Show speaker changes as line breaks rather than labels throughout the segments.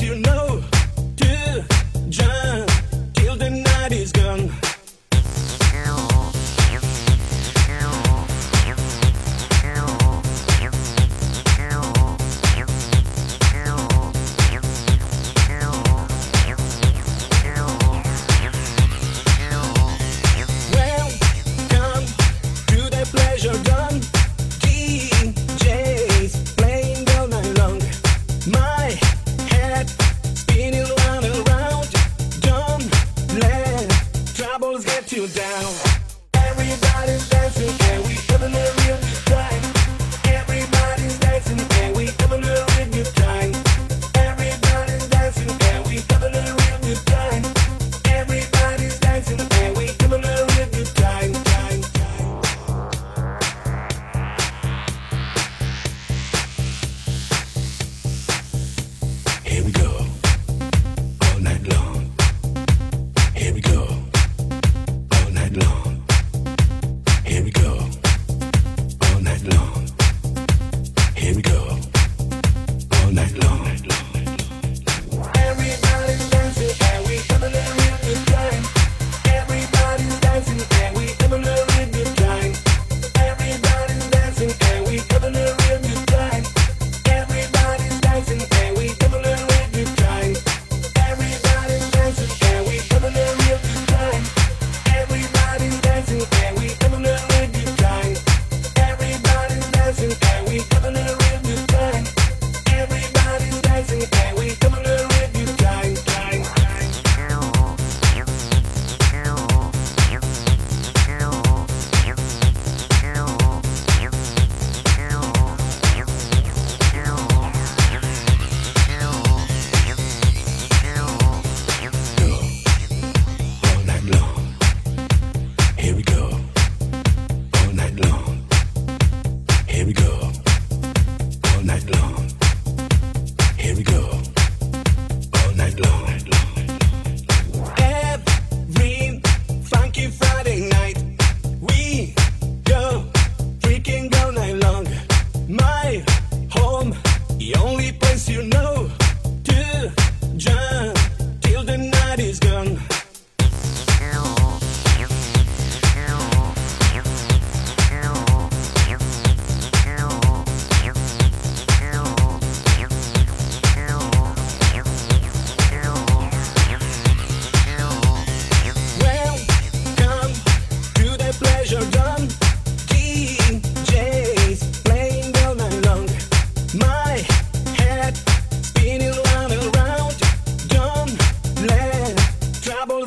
you know night long.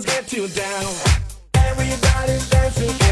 Get you down. Everybody's dancing